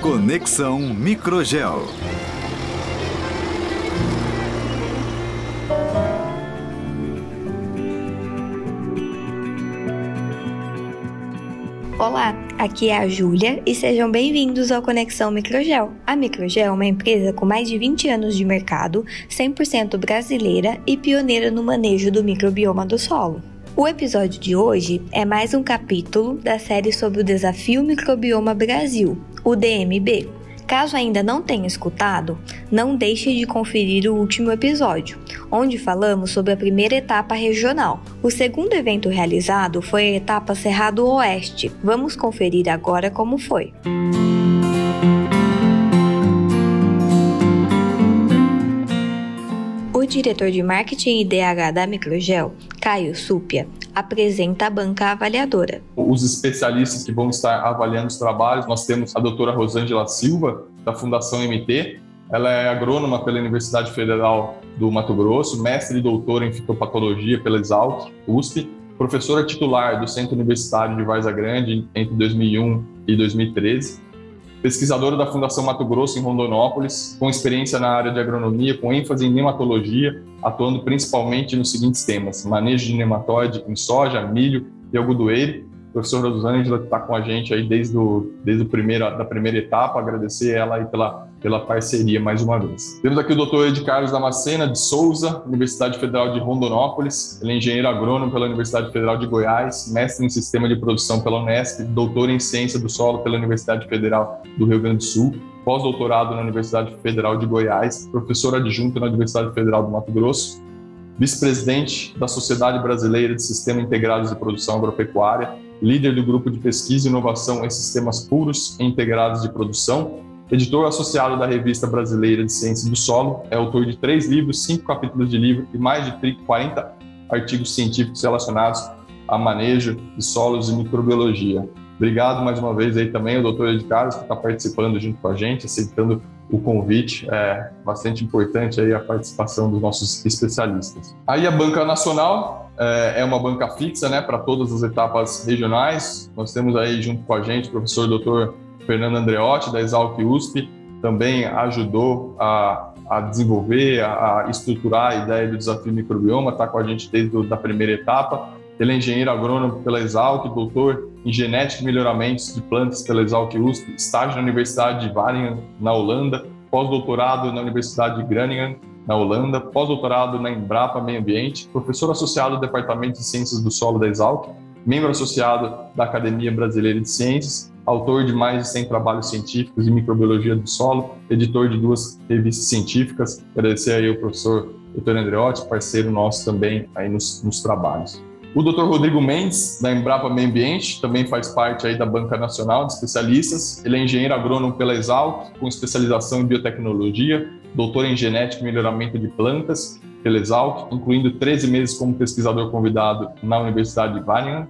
Conexão Microgel. Olá, aqui é a Júlia e sejam bem-vindos ao Conexão Microgel. A Microgel é uma empresa com mais de 20 anos de mercado, 100% brasileira e pioneira no manejo do microbioma do solo. O episódio de hoje é mais um capítulo da série sobre o Desafio Microbioma Brasil, o DMB. Caso ainda não tenha escutado, não deixe de conferir o último episódio, onde falamos sobre a primeira etapa regional. O segundo evento realizado foi a etapa Cerrado Oeste. Vamos conferir agora como foi. O diretor de marketing e DH da Microgel, Caio Súpia, apresenta a banca avaliadora. Os especialistas que vão estar avaliando os trabalhos, nós temos a doutora Rosângela Silva, da Fundação MT. Ela é agrônoma pela Universidade Federal do Mato Grosso, mestre e doutora em fitopatologia pela Exalc, USP, professora titular do Centro Universitário de Varza Grande entre 2001 e 2013 pesquisadora da Fundação Mato Grosso em Rondonópolis, com experiência na área de agronomia, com ênfase em nematologia, atuando principalmente nos seguintes temas: manejo de nematóide em soja, milho e algodoeiro. Professora Rosângela está com a gente aí desde, o, desde o primeiro, da primeira etapa, agradecer ela aí pela pela parceria mais uma vez. Temos aqui o Dr. Ed Carlos Damascena de Souza, Universidade Federal de Rondonópolis. Ele é engenheiro agrônomo pela Universidade Federal de Goiás, mestre em Sistema de Produção pela Unesp, doutor em Ciência do Solo pela Universidade Federal do Rio Grande do Sul, pós-doutorado na Universidade Federal de Goiás, professor adjunto na Universidade Federal do Mato Grosso, vice-presidente da Sociedade Brasileira de Sistemas Integrados de Produção Agropecuária, líder do grupo de pesquisa e inovação em sistemas puros e integrados de produção editor associado da Revista Brasileira de Ciência do Solo, é autor de três livros, cinco capítulos de livro e mais de 40 artigos científicos relacionados a manejo de solos e microbiologia. Obrigado mais uma vez aí também ao doutor Ed Carlos, que está participando junto com a gente, aceitando o convite. É bastante importante aí a participação dos nossos especialistas. Aí a Banca Nacional é, é uma banca fixa né, para todas as etapas regionais. Nós temos aí junto com a gente o professor doutor Fernando Andreotti, da Exalc USP, também ajudou a, a desenvolver, a, a, estruturar a ideia do desafio microbioma, está com a gente desde a primeira etapa. Ele é engenheiro agrônomo pela Exalc, doutor em genética e melhoramentos de plantas pela Exalc USP, estágio na Universidade de Wageningen, na Holanda, pós-doutorado na Universidade de Groningen, na Holanda, pós-doutorado na Embrapa Meio Ambiente, professor associado do Departamento de Ciências do Solo da Exalc, membro associado da Academia Brasileira de Ciências autor de mais de 100 trabalhos científicos em microbiologia do solo, editor de duas revistas científicas. Agradecer aí ao professor Dr. Andreotti, parceiro nosso também aí nos, nos trabalhos. O Dr. Rodrigo Mendes, da Embrapa Meio Ambiente, também faz parte aí da Banca Nacional de Especialistas. Ele é engenheiro agrônomo pela Exalc, com especialização em biotecnologia, doutor em genética e melhoramento de plantas pela Exalc, incluindo 13 meses como pesquisador convidado na Universidade de Wageningen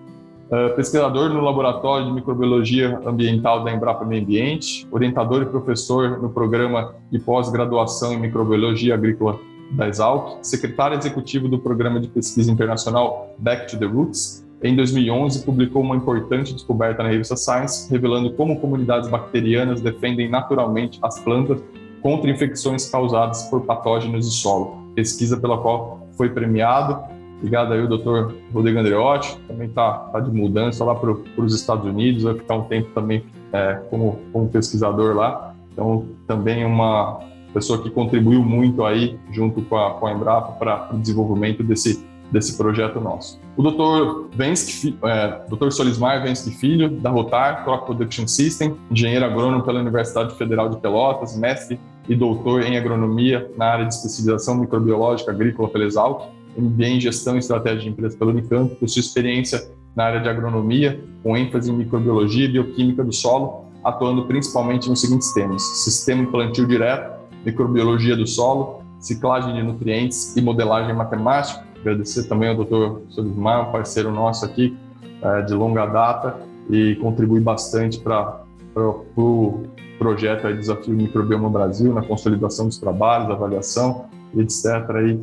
Uh, pesquisador no Laboratório de Microbiologia Ambiental da Embrapa Meio Ambiente, orientador e professor no programa de pós-graduação em Microbiologia Agrícola da Exalc, secretário executivo do Programa de Pesquisa Internacional Back to the Roots. Em 2011, publicou uma importante descoberta na revista Science, revelando como comunidades bacterianas defendem naturalmente as plantas contra infecções causadas por patógenos de solo, pesquisa pela qual foi premiado Obrigado aí, o doutor Rodrigo Andreotti, também está tá de mudança lá para os Estados Unidos, vai ficar um tempo também é, como, como pesquisador lá. Então, também uma pessoa que contribuiu muito aí, junto com a, com a Embrapa, para o desenvolvimento desse, desse projeto nosso. O doutor Vensky, é, Dr. Solismar Vensky Filho, da Rotar Crop Production System, engenheiro agrônomo pela Universidade Federal de Pelotas, mestre e doutor em agronomia na área de especialização microbiológica agrícola pela Exalc, MBA em Gestão e Estratégia de Empresas pela Unicamp, possui experiência na área de agronomia, com ênfase em microbiologia e bioquímica do solo, atuando principalmente nos seguintes temas: sistema plantio direto, microbiologia do solo, ciclagem de nutrientes e modelagem matemática. Agradecer também ao Dr. Solismar, um parceiro nosso aqui é, de longa data e contribui bastante para o pro projeto aí, Desafio Microbioma Brasil, na consolidação dos trabalhos, avaliação, etc. Aí,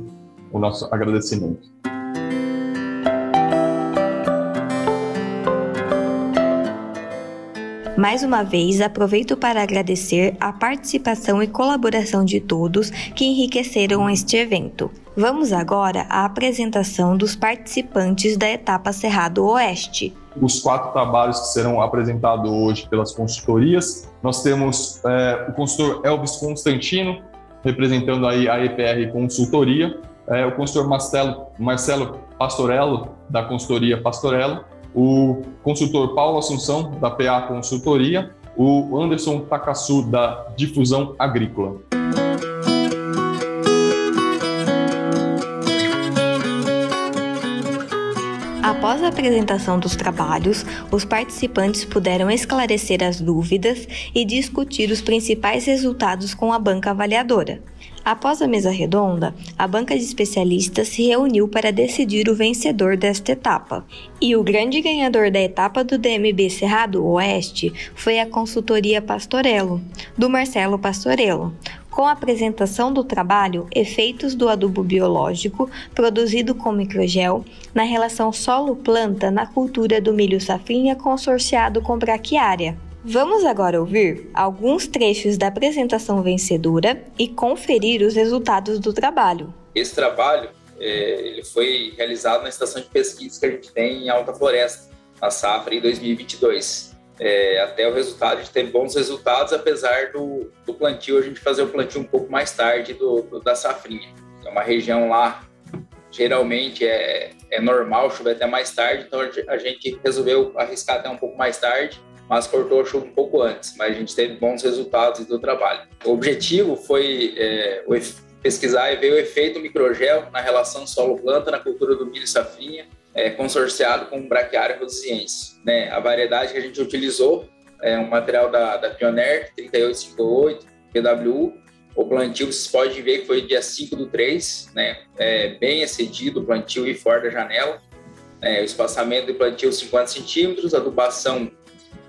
o nosso agradecimento. Mais uma vez, aproveito para agradecer a participação e colaboração de todos que enriqueceram este evento. Vamos agora à apresentação dos participantes da etapa Cerrado Oeste. Os quatro trabalhos que serão apresentados hoje pelas consultorias, nós temos é, o consultor Elvis Constantino, representando aí a EPR Consultoria, é, o consultor Marcelo, Marcelo Pastorello, da consultoria Pastorello, o consultor Paulo Assunção, da PA Consultoria, o Anderson Takassu, da Difusão Agrícola. Após a apresentação dos trabalhos, os participantes puderam esclarecer as dúvidas e discutir os principais resultados com a banca avaliadora. Após a mesa redonda, a banca de especialistas se reuniu para decidir o vencedor desta etapa. E o grande ganhador da etapa do DMB Cerrado Oeste foi a consultoria Pastorello, do Marcelo Pastorello, com a apresentação do trabalho Efeitos do adubo biológico produzido com microgel na relação solo-planta na cultura do milho safrinha consorciado com braquiária. Vamos agora ouvir alguns trechos da apresentação vencedora e conferir os resultados do trabalho. Esse trabalho é, ele foi realizado na estação de pesquisa que a gente tem em Alta Floresta, na safra em 2022. É, até o resultado, a gente teve bons resultados, apesar do, do plantio, a gente fazer o plantio um pouco mais tarde do, do da safrinha. É uma região lá, geralmente é, é normal chover até mais tarde, então a gente resolveu arriscar até um pouco mais tarde mas cortou a chuva um pouco antes, mas a gente teve bons resultados do trabalho. O objetivo foi é, pesquisar e ver o efeito microgel na relação solo-planta na cultura do milho safrinha, é, consorciado com braquiária rhodesiense. Né? A variedade que a gente utilizou é um material da, da Pioneer 3858 PWU. O plantio, vocês podem ver que foi dia 5 do 3, né? É, bem excedido o plantio e fora da janela. É, o espaçamento do plantio 50 centímetros, adubação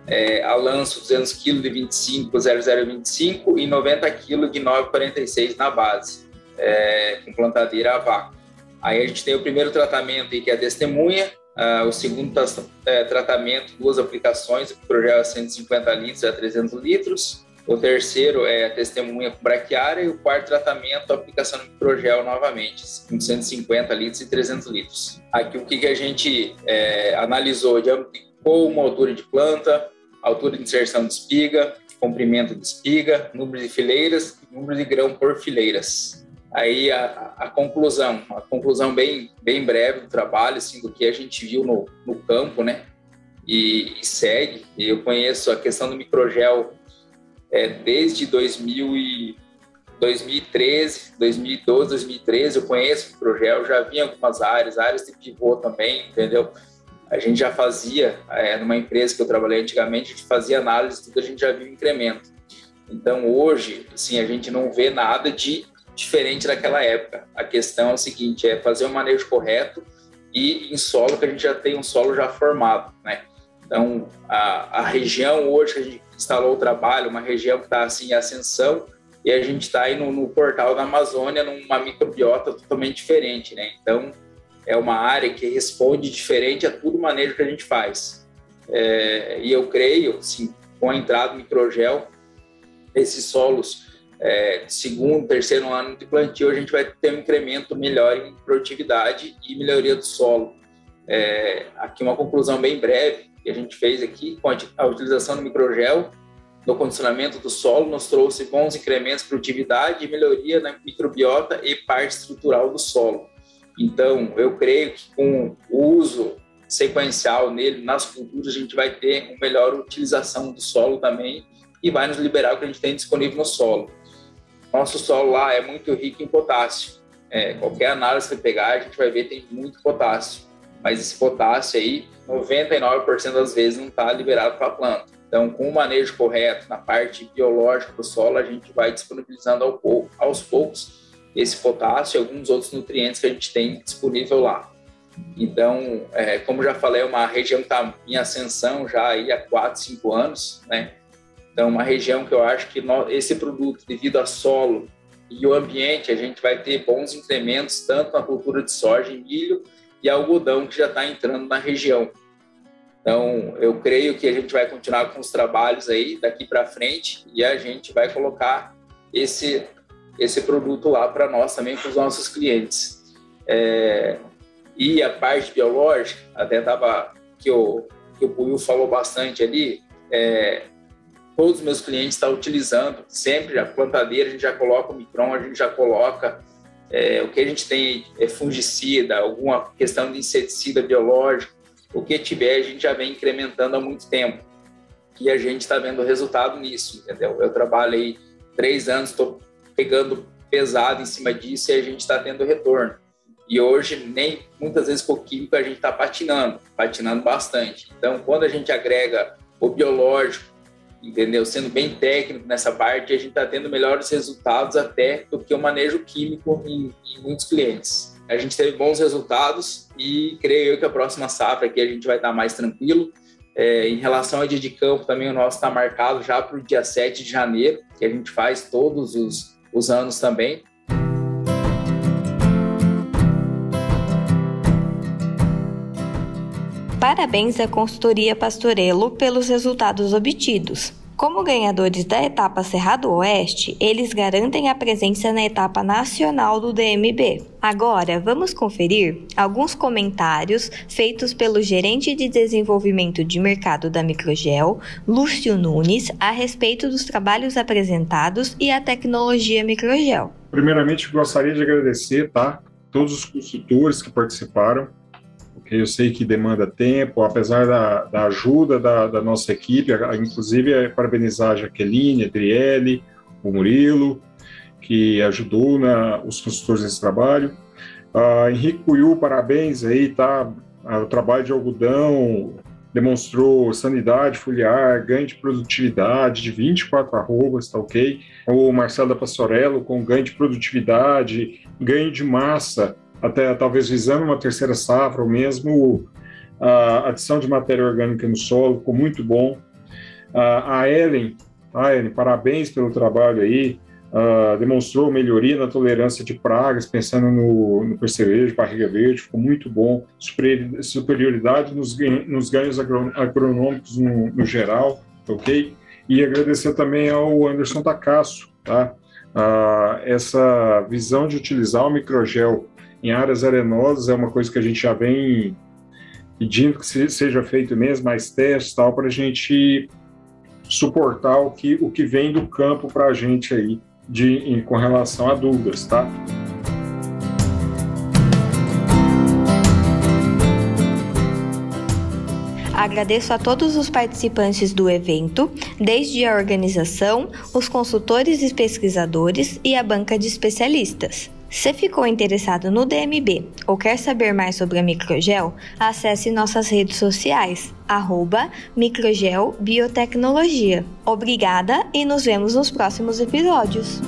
é, a lanço 200 kg de 25 0025 e 90 kg de 946 na base, é, com plantadeira a vácuo. Aí a gente tem o primeiro tratamento que é a testemunha, uh, o segundo é, tratamento, duas aplicações, o projeto é 150 litros a 300 litros, o terceiro é a testemunha com braquiária e o quarto tratamento, a aplicação do microgel novamente, com 150 litros e 300 litros. Aqui o que, que a gente é, analisou de amplificou uma altura de planta, altura de inserção de espiga, comprimento de espiga, número de fileiras número de grão por fileiras. Aí a, a, conclusão, a conclusão bem, bem breve do trabalho, assim, do que a gente viu no, no campo, né? E, e segue. Eu conheço a questão do microgel é, desde 2000 e 2013, 2012, 2013. Eu conheço o microgel, já vi em algumas áreas, áreas de pivô também, entendeu? A gente já fazia, é, numa empresa que eu trabalhei antigamente, a gente fazia análise, tudo a gente já viu incremento. Então, hoje, assim, a gente não vê nada de diferente daquela época. A questão é o seguinte, é fazer o manejo correto e em solo que a gente já tem um solo já formado, né? Então, a, a região hoje que a gente instalou o trabalho, uma região que está assim em ascensão, e a gente está aí no, no, portal da Amazônia numa microbiota totalmente diferente, né? Então, é uma área que responde diferente a tudo manejo que a gente faz. É, e eu creio, sim, com a entrada do microgel, esses solos é, segundo, terceiro ano de plantio, a gente vai ter um incremento melhor em produtividade e melhoria do solo. É, aqui uma conclusão bem breve que a gente fez aqui, com a utilização do microgel no condicionamento do solo, nos trouxe bons incrementos de produtividade e melhoria na microbiota e parte estrutural do solo. Então, eu creio que com o uso sequencial nele, nas culturas, a gente vai ter uma melhor utilização do solo também e vai nos liberar o que a gente tem disponível no solo. Nosso solo lá é muito rico em potássio. É, qualquer análise que pegar, a gente vai ver tem muito potássio. Mas esse potássio aí, 99% das vezes não está liberado para a planta. Então, com o manejo correto na parte biológica do solo, a gente vai disponibilizando aos poucos esse potássio e alguns outros nutrientes que a gente tem disponível lá. Então, é, como já falei, é uma região que está em ascensão já aí há 4, 5 anos, né? Então, uma região que eu acho que esse produto, devido a solo e o ambiente, a gente vai ter bons incrementos tanto na cultura de soja e milho e algodão que já está entrando na região. Então, eu creio que a gente vai continuar com os trabalhos aí daqui para frente e a gente vai colocar esse, esse produto lá para nós também, para os nossos clientes. É, e a parte biológica, até estava que o, que o Puiu falou bastante ali, é, todos os meus clientes estão utilizando, sempre a plantadeira a gente já coloca o micron, a gente já coloca é, o que a gente tem é fungicida, alguma questão de inseticida biológico, o que tiver a gente já vem incrementando há muito tempo e a gente está vendo resultado nisso, entendeu? Eu trabalho aí três anos, estou pegando pesado em cima disso e a gente está tendo retorno. E hoje, nem muitas vezes o químico, a gente está patinando, patinando bastante. Então, quando a gente agrega o biológico, entendeu? Sendo bem técnico nessa parte, a gente está tendo melhores resultados até do que o manejo químico em, em, muitos clientes. A gente teve bons resultados e creio eu que a próxima safra aqui a gente vai estar tá mais tranquilo. É, em relação ao dia de campo, também o nosso está marcado já para o dia 7 de janeiro, que a gente faz todos os, os anos também. Parabéns à consultoria Pastorello pelos resultados obtidos. Como ganhadores da etapa Cerrado Oeste, eles garantem a presença na etapa nacional do DMB. Agora, vamos conferir alguns comentários feitos pelo gerente de desenvolvimento de mercado da Microgel, Lúcio Nunes, a respeito dos trabalhos apresentados e a tecnologia Microgel. Primeiramente, gostaria de agradecer, tá? Todos os consultores que participaram eu sei que demanda tempo, apesar da, da ajuda da, da, nossa equipe, inclusive é parabenizar a Jaqueline, a Adriele, o Murilo, que ajudou na, os consultores nesse trabalho. Uh, Henrique Cuiu, parabéns aí, tá? Uh, o trabalho de algodão demonstrou sanidade foliar, ganho de produtividade de 24 arrobas, tá ok? O Marcelo da Passorello com ganho de produtividade, ganho de massa, até talvez visando uma terceira safra, ou mesmo a adição de matéria orgânica no solo, ficou muito bom. a Ellen, a Ellen, parabéns pelo trabalho aí, uh, demonstrou melhoria na tolerância de pragas, pensando no, no percevejo, barriga verde, ficou muito bom. Superioridade nos, nos ganhos agronômicos no, no, geral, ok? E agradecer também ao Anderson Tacasso, tá? Essa visão de utilizar o microgel em áreas arenosas é uma coisa que a gente já vem pedindo que seja feito mesmo, mais testes tal, para a gente suportar o que, o que vem do campo para a gente aí de, em, com relação a dúvidas, tá? Agradeço a todos os participantes do evento, desde a organização, os consultores e pesquisadores e a banca de especialistas. Se ficou interessado no DMB ou quer saber mais sobre a Microgel, acesse nossas redes sociais, arroba Microgel Biotecnologia. Obrigada e nos vemos nos próximos episódios.